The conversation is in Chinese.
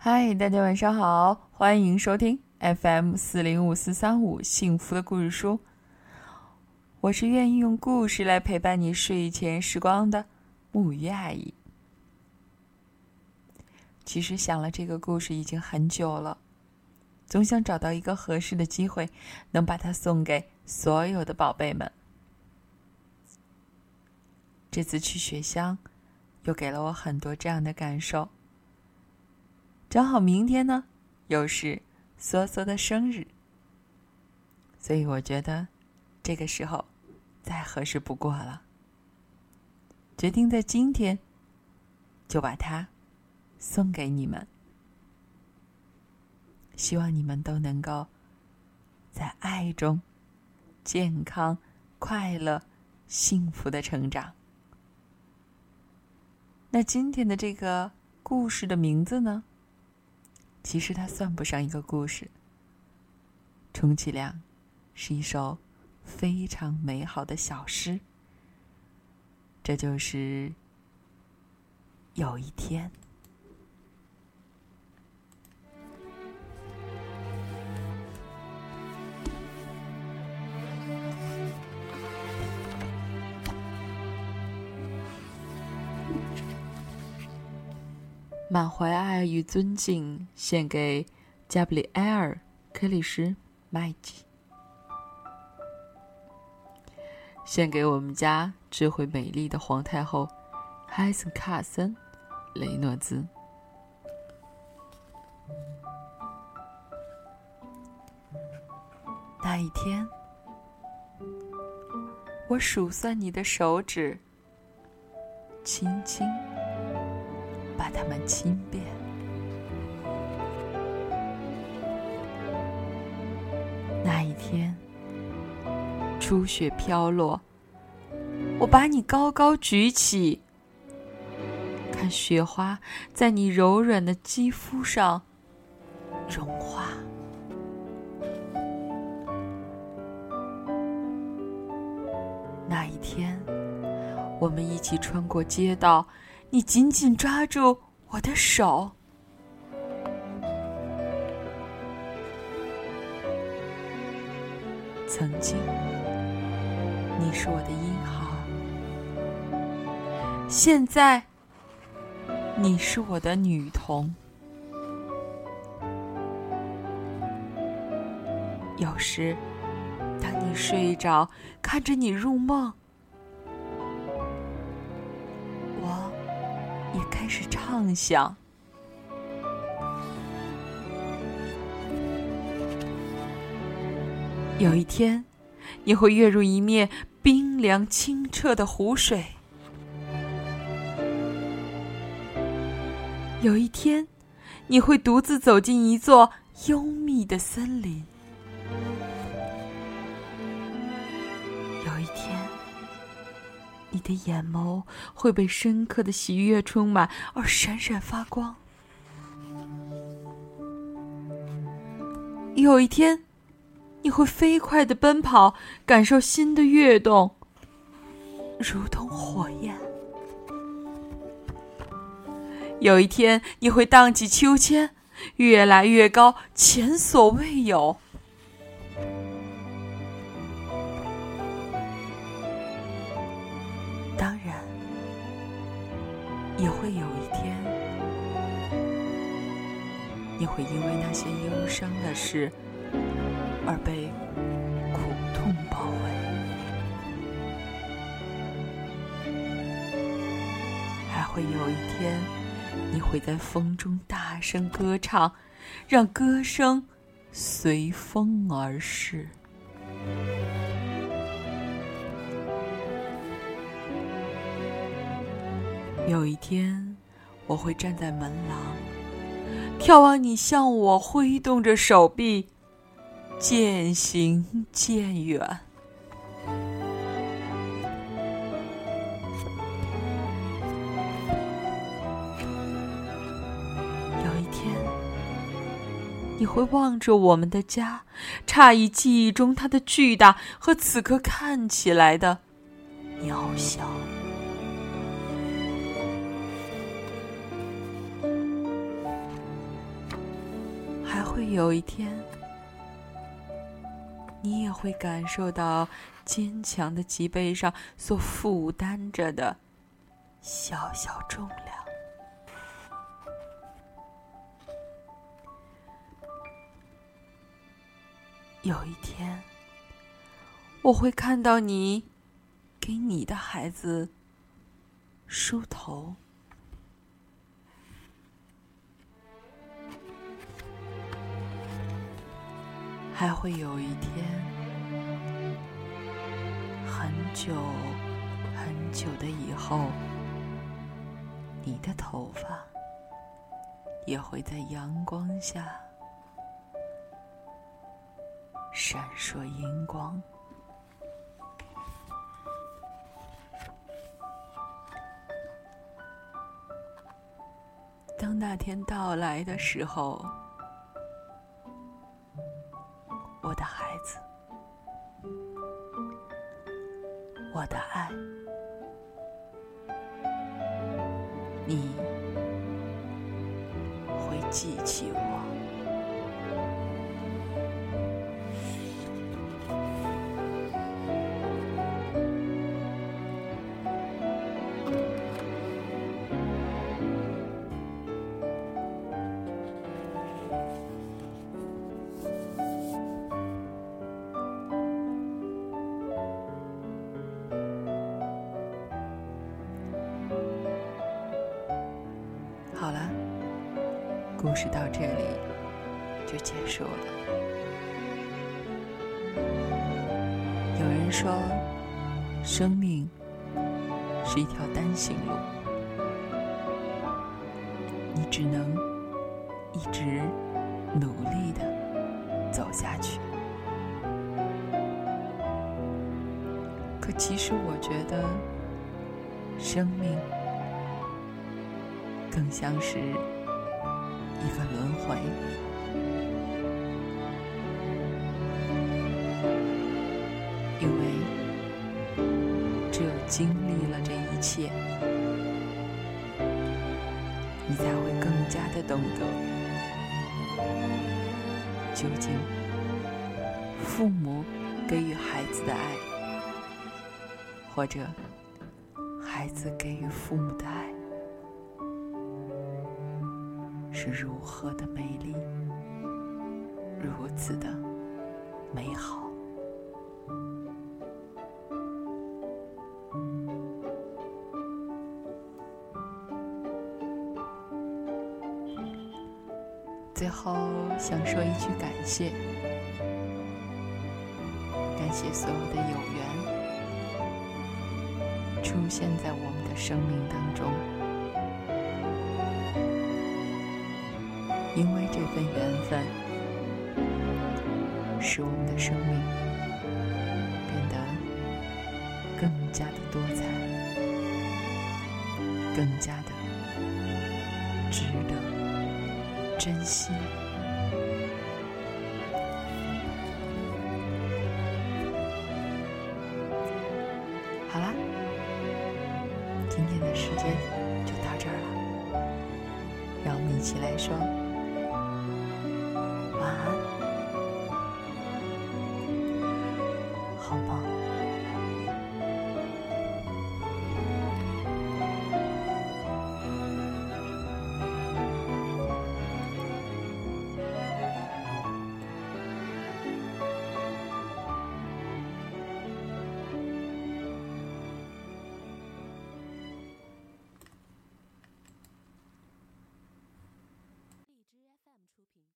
嗨，大家晚上好，欢迎收听 FM 四零五四三五幸福的故事书。我是愿意用故事来陪伴你睡前时光的木鱼阿姨。其实想了这个故事已经很久了，总想找到一个合适的机会，能把它送给所有的宝贝们。这次去雪乡，又给了我很多这样的感受。正好明天呢，又是梭梭的生日，所以我觉得这个时候再合适不过了。决定在今天就把它送给你们，希望你们都能够在爱中健康、快乐、幸福的成长。那今天的这个故事的名字呢？其实它算不上一个故事，充其量是一首非常美好的小诗。这就是有一天，满怀爱与尊敬，献给加布里埃尔·克里斯·麦吉，献给我们家智慧美丽的皇太后海森·卡森·雷诺兹。那一天，我数算你的手指，轻轻。把它们亲遍。那一天，初雪飘落，我把你高高举起，看雪花在你柔软的肌肤上融化。那一天，我们一起穿过街道。你紧紧抓住我的手，曾经你是我的婴孩，现在你是我的女童。有时，当你睡着，看着你入梦。是畅想，有一天，你会跃入一面冰凉清澈的湖水；有一天，你会独自走进一座幽密的森林。你的眼眸会被深刻的喜悦充满，而闪闪发光。有一天，你会飞快的奔跑，感受心的跃动，如同火焰。有一天，你会荡起秋千，越来越高，前所未有。也会有一天，你会因为那些忧伤的事而被苦痛包围，还会有一天，你会在风中大声歌唱，让歌声随风而逝。有一天，我会站在门廊，眺望你向我挥动着手臂，渐行渐远。有一天，你会望着我们的家，诧异记忆中它的巨大和此刻看起来的渺小。有一天，你也会感受到坚强的脊背上所负担着的小小重量。有一天，我会看到你给你的孩子梳头。还会有一天，很久很久的以后，你的头发也会在阳光下闪烁银光。当那天到来的时候。我的爱，你会记起我。好了，故事到这里就结束了。有人说，生命是一条单行路，你只能一直努力的走下去。可其实，我觉得生命。更像是一个轮回，因为只有经历了这一切，你才会更加的懂得，究竟父母给予孩子的爱，或者孩子给予父母的爱。是如何的美丽，如此的美好。最后想说一句感谢，感谢所有的有缘出现在我们的生命当中。因为这份缘分，使我们的生命变得更加的多彩，更加的值得珍惜。好啦，今天的时间就到这儿了，让我们一起来说。